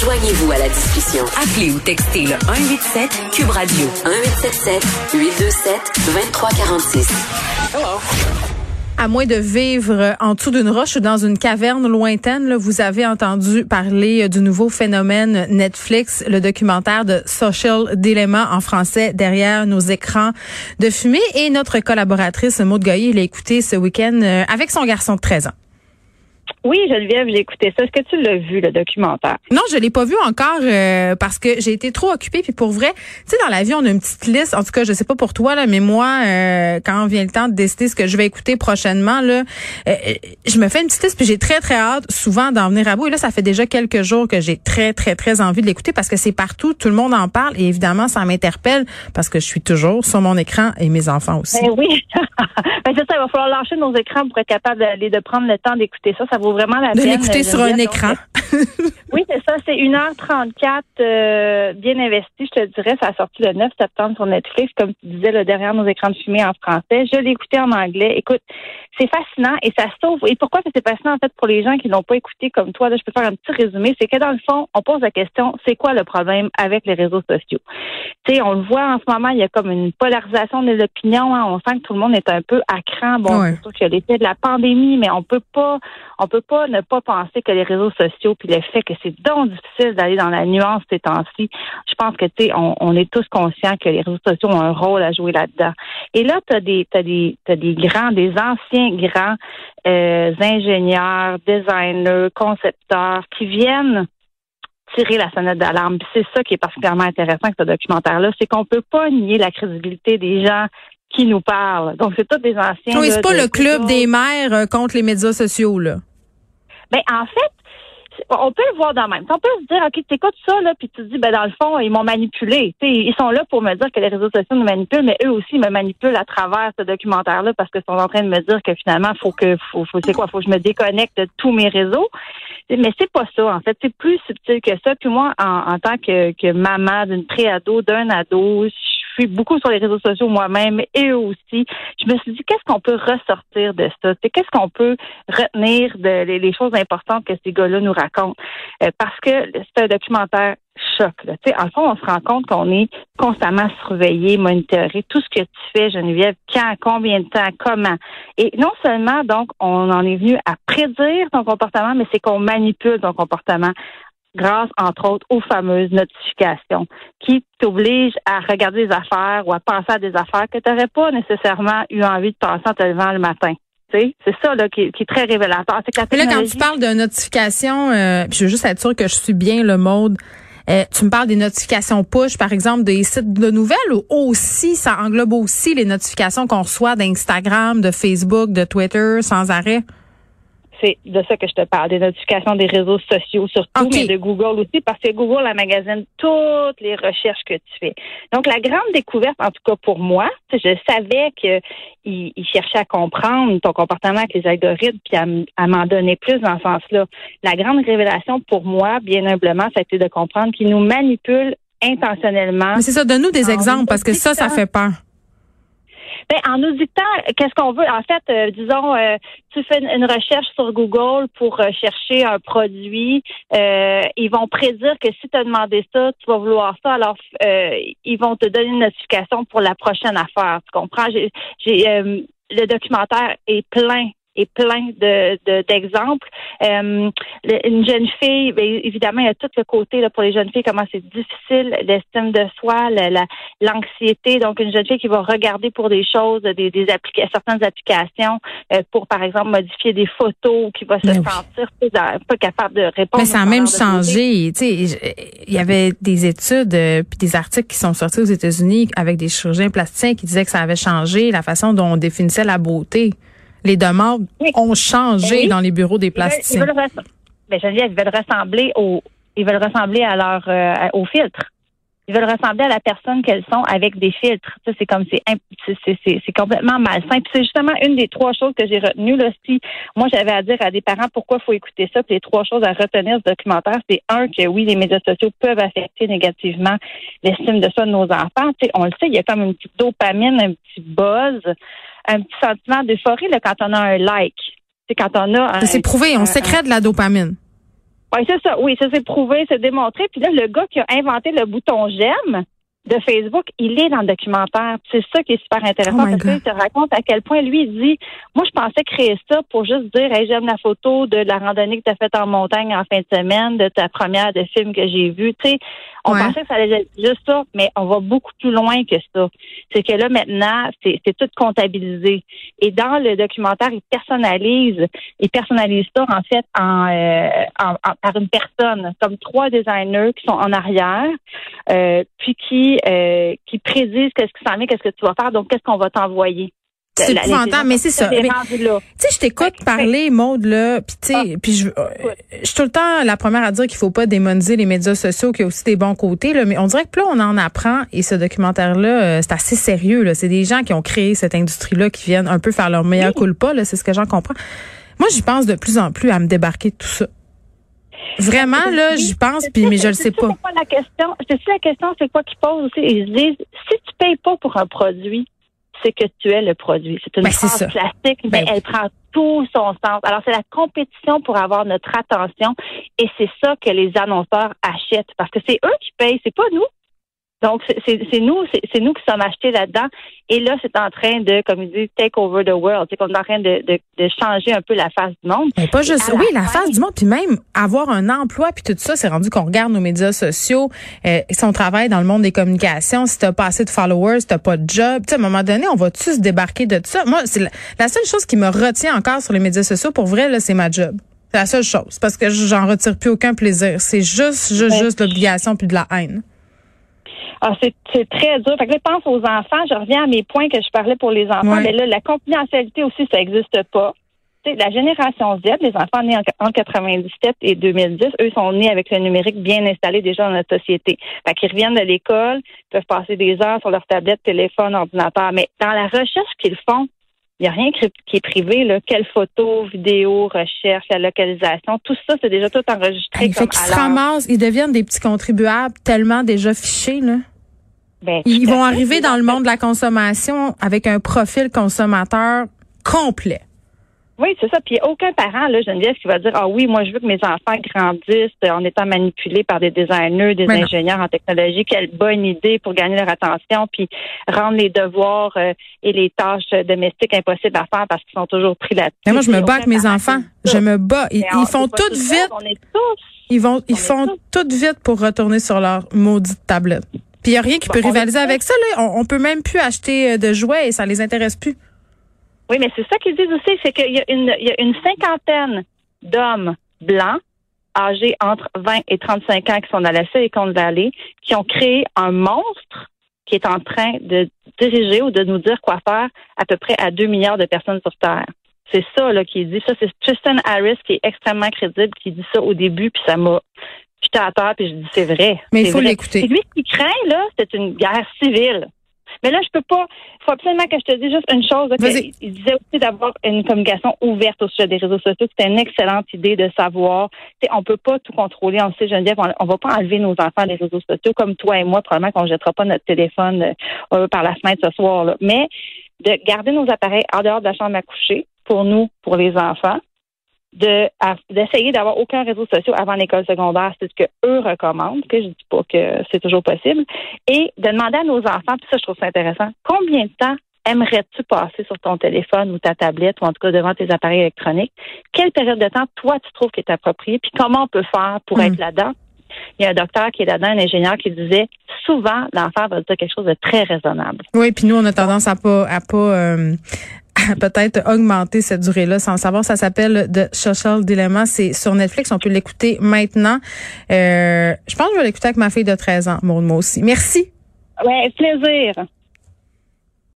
Joignez-vous à la discussion. Appelez ou textez le 187 Cube Radio 1877 827 2346. Hello. À moins de vivre en dessous d'une roche ou dans une caverne lointaine, vous avez entendu parler du nouveau phénomène Netflix, le documentaire de Social Dilemma en français derrière nos écrans de fumée. Et notre collaboratrice Maud Goyer l'a écouté ce week-end euh, avec son garçon de 13 ans. Oui, Geneviève, j'ai écouté ça. Est-ce que tu l'as vu, le documentaire? Non, je l'ai pas vu encore euh, parce que j'ai été trop occupée. Puis pour vrai, tu sais, dans la vie, on a une petite liste. En tout cas, je sais pas pour toi, là, mais moi, euh, quand vient le temps de décider ce que je vais écouter prochainement, là, euh, je me fais une petite liste. Puis j'ai très, très hâte souvent d'en venir à bout. Et là, ça fait déjà quelques jours que j'ai très, très, très envie de l'écouter parce que c'est partout. Tout le monde en parle. Et évidemment, ça m'interpelle parce que je suis toujours sur mon écran et mes enfants aussi. Ben oui. ben c'est ça, il va falloir lâcher nos écrans pour être capable d'aller de prendre le temps d'écouter ça. Ça vaut vraiment la peine écouter sur un écran. oui, c'est ça. C'est 1h34 euh, bien investi, je te dirais. Ça a sorti le 9 septembre sur Netflix, comme tu disais, le derrière nos écrans de fumée en français. Je l'ai écouté en anglais. Écoute, c'est fascinant et ça sauve. Et pourquoi c'est fascinant, en fait, pour les gens qui l'ont pas écouté comme toi? Là, je peux faire un petit résumé. C'est que dans le fond, on pose la question, c'est quoi le problème avec les réseaux sociaux? Tu sais, on le voit en ce moment, il y a comme une polarisation des opinions. Hein. On sent que tout le monde est un peu à cran. Bon, c'est sûr qu'il y a l'effet de la pandémie, mais on peut pas, on peut pas ne pas penser que les réseaux sociaux puis le fait que c'est donc difficile d'aller dans la nuance ces temps-ci, je pense que tu sais, on, est tous conscients que les réseaux sociaux ont un rôle à jouer là-dedans. Et là, tu as des, t'as des, t'as des grands, des anciens grands euh, ingénieurs, designers, concepteurs qui viennent tirer la sonnette d'alarme. C'est ça qui est particulièrement intéressant avec ce documentaire-là, c'est qu'on peut pas nier la crédibilité des gens qui nous parlent. Donc, c'est tous des anciens. Oui, c'est pas le club des mères euh, contre les médias sociaux, là. Ben, en fait, on peut le voir dans même. On peut se dire, OK, tu écoutes ça, là, puis tu te dis, ben, dans le fond, ils m'ont manipulé. ils sont là pour me dire que les réseaux sociaux nous manipulent, mais eux aussi me manipulent à travers ce documentaire-là parce qu'ils sont en train de me dire que finalement, faut que, faut, faut quoi, faut que je me déconnecte de tous mes réseaux. Mais c'est pas ça, en fait. C'est plus subtil que ça. Puis moi, en, tant que, que maman d'une pré-ado, d'un ado, beaucoup sur les réseaux sociaux moi-même et eux aussi. Je me suis dit, qu'est-ce qu'on peut ressortir de ça? Qu'est-ce qu'on peut retenir de les, choses importantes que ces gars-là nous racontent? Euh, parce que c'est un documentaire choc. En fond, on se rend compte qu'on est constamment surveillé, monitoré. Tout ce que tu fais, Geneviève, quand, combien de temps, comment? Et non seulement, donc, on en est venu à prédire ton comportement, mais c'est qu'on manipule ton comportement grâce, entre autres, aux fameuses notifications qui t'obligent à regarder des affaires ou à penser à des affaires que tu n'aurais pas nécessairement eu envie de penser en te levant le matin. C'est ça là, qui, est très révélateur. là, quand tu parles de notifications, euh, je veux juste être sûr que je suis bien le mode. Euh, tu me parles des notifications push, par exemple, des sites de nouvelles ou aussi, ça englobe aussi les notifications qu'on reçoit d'Instagram, de Facebook, de Twitter sans arrêt? C'est de ça que je te parle, des notifications des réseaux sociaux surtout, mais de Google aussi, parce que Google la magasine toutes les recherches que tu fais. Donc, la grande découverte, en tout cas pour moi, je savais qu'il il cherchait à comprendre ton comportement avec les algorithmes, puis à, m'en donner plus dans ce sens-là. La grande révélation pour moi, bien humblement, ça a été de comprendre qu'il nous manipule intentionnellement. C'est ça, donne-nous des exemples, parce que ça, ça fait peur. Ben, en nous dictant qu'est-ce qu'on veut? En fait, euh, disons, euh, tu fais une, recherche sur Google pour euh, chercher un produit. ils vont prédire que si tu as demandé ça, tu vas vouloir ça. Alors, ils vont te donner une notification pour la prochaine affaire. Tu comprends? J'ai, le documentaire est plein et plein de, d'exemples. Euh, une jeune fille, bien, évidemment, il y a tout le côté là, pour les jeunes filles, comment c'est difficile, l'estime de soi, la, l'anxiété. Donc, une jeune fille qui va regarder pour des choses, des, des certaines applications euh, pour, par exemple, modifier des photos, qui va se sentir pas capable de répondre. Mais ça a même changé. Tu sais, il y avait des études euh, puis des articles qui sont sortis aux États-Unis avec des chirurgiens plasticiens qui disaient que ça avait changé la façon dont on définissait la beauté. Les demandes ont changé dans les bureaux des plasticiens. Ils veulent, ben, ils veulent ressembler au, ils veulent ressembler à leur, euh, au filtre. Ils veulent ressembler à la personne qu'elles sont avec des filtres. Ça, c'est comme c'est c'est complètement malsain. Puis c'est justement une des trois choses que j'ai retenues. Là, si moi j'avais à dire à des parents pourquoi il faut écouter ça, puis les trois choses à retenir ce documentaire, c'est un que oui, les médias sociaux peuvent affecter négativement l'estime de soi de nos enfants. on le sait, il y a comme une petite dopamine, un petit buzz un petit sentiment d'euphorie quand on a un like. C'est quand on a C'est prouvé, on sécrète de la dopamine. Oui, c'est ça. Oui, ça s'est prouvé, c'est démontré. Puis là, le gars qui a inventé le bouton j'aime, de Facebook, il est dans le documentaire. C'est ça qui est super intéressant Oh parce qu'il te raconte à quel point lui il dit Moi, je pensais créer ça pour juste dire hey, j'aime la photo de la randonnée que tu as faite en montagne en fin de semaine, de ta première de film que j'ai vu. Tu sais, on Ouais. pensait que ça allait être juste ça, mais on va beaucoup plus loin que ça. C'est que là, maintenant, c'est c'est tout comptabilisé. Et dans le documentaire, il personnalise, il personnalise ça en fait en, euh, en- en- par une personne, comme trois designers qui sont en arrière, euh, puis qui euh, qui prédisent qu'est-ce qui s'en vient, qu'est-ce que tu vas faire, donc qu'est-ce qu'on va t'envoyer. C'est épouvantable, mais c'est ça. Tu sais, je t'écoute parler, Maude, là, puis tu sais, puis je, euh, je suis tout le temps la première à dire qu'il faut pas démoniser les médias sociaux, qu'il y a aussi des bons côtés, là, mais on dirait que plus on en apprend, et ce documentaire-là, euh, c'est assez sérieux, là. C'est des gens qui ont créé cette industrie-là, qui viennent un peu faire leur meilleur coup pas, là, c'est ce que j'en comprends. Moi, j'y pense de plus en plus à me débarquer de tout ça. Vraiment, là, j'y pense, puis mais je le sais pas. c'est la question? C'est ça la question, c'est quoi qu'ils posent aussi? Ils se disent, si tu payes pas pour un produit, c'est que tu es le produit. C'est une Ben, phrase classique, mais Ben oui. elle prend tout son sens. Alors, c'est la compétition pour avoir notre attention et c'est ça que les annonceurs achètent parce que c'est eux qui payent, c'est pas nous. Donc, c'est- nous, c'est nous qui sommes achetés là-dedans. Et là, c'est en train de, comme ils disent, take over the world. C'est qu'on est en train de, de, de changer un peu la face du monde. Mais pas juste, la oui, la face du monde, puis même avoir un emploi, puis tout ça, c'est rendu qu'on regarde nos médias sociaux, euh, si on travaille dans le monde des communications, si t'as pas assez de followers, si t'as pas de job, tu sais, à un moment donné, on va-tu se débarquer de ça? Moi, c'est la, la seule chose qui me retient encore sur les médias sociaux, pour vrai, là, c'est ma job. C'est la seule chose, parce que j'en retire plus aucun plaisir. C'est juste, juste, juste l'obligation puis de la haine. Ah, c'est c'est très dur. Fait que là, je pense aux enfants. Je reviens à mes points que je parlais pour les enfants. Ouais. Mais là, la confidentialité aussi, ça n'existe pas. Tu sais, la génération Z, les enfants nés en, en 97 et 2010, eux sont nés avec le numérique bien installé déjà dans notre société. Fait qu'ils reviennent de l'école, peuvent passer des heures sur leur tablette, téléphone, ordinateur. Mais dans la recherche qu'ils font, il n'y a rien qui est privé. Là. Quelle photo, vidéo, recherche, la localisation, tout ça, c'est déjà tout enregistré Hey, fait comme qu'ils à se ramassent, ils deviennent des petits contribuables tellement déjà fichés, là. Ben, Ils vont arriver dans le monde de la consommation avec un profil consommateur complet. Oui, c'est ça. Puis aucun parent, là, Geneviève, qui va dire Ah oui, moi je veux que mes enfants grandissent en étant manipulés par des designers, des Mais non. ingénieurs en technologie. Quelle bonne idée pour gagner leur attention, puis rendre les devoirs euh, et les tâches euh, domestiques impossibles à faire parce qu'ils sont toujours pris là-dessus. Mais moi, je me bats avec mes enfants. Je me bats. Ils, font tout vite. seul, On est tous. Ils vont, ils font tout vite pour retourner sur leur maudite tablette. Puis il y a rien qui peut rivaliser avec ça. Là. On, on peut même plus acheter euh, de jouets et ça les intéresse plus. Oui, mais c'est ça qu'ils disent aussi, c'est qu'il y a une, il y a une cinquantaine d'hommes blancs âgés entre 20 et 35 ans qui sont dans la Silicon Valley, qui ont créé un monstre qui est en train de diriger ou de nous dire quoi faire à peu près à 2 milliards de personnes sur Terre. C'est ça là qui dit ça. C'est Tristan Harris qui est extrêmement crédible, qui dit ça au début, puis ça m'a jeté à terre, puis je dis c'est vrai. Mais il c'est faut l'écouter. Lui, ce qu'il craint, là, c'est une guerre civile. Mais là, je peux pas. Il faut absolument que je te dise juste une chose. il disait aussi d'avoir une communication ouverte au sujet des réseaux sociaux. C'était une excellente idée de savoir. Sais, on peut pas tout contrôler. On sait, Geneviève, on, on va pas enlever nos enfants des réseaux sociaux comme toi et moi. Probablement qu'on jettera pas notre téléphone euh, par la fenêtre ce soir. Là. Mais de garder nos appareils en dehors de la chambre à coucher pour nous, pour les enfants de d'essayer d'avoir aucun réseau social avant l'école secondaire, c'est ce que eux recommandent, que je dis pas que c'est toujours possible, et de demander à nos enfants, puis ça je trouve ça intéressant, combien de temps aimerais-tu passer sur ton téléphone ou ta tablette ou en tout cas devant tes appareils électroniques? Quelle période de temps toi tu trouves qui est appropriée, puis comment on peut faire pour Mm. être là-dedans? Il y a un docteur qui est là-dedans, un ingénieur qui disait souvent l'enfant va dire quelque chose de très raisonnable. Oui, puis nous, on a tendance à pas, à pas, euh, peut-être augmenter cette durée-là sans savoir. Ça s'appelle The Social Dilemma. C'est sur Netflix. On peut l'écouter maintenant. Euh, je pense que je vais l'écouter avec ma fille de 13 ans, Maud, moi aussi. Merci. Ouais, plaisir.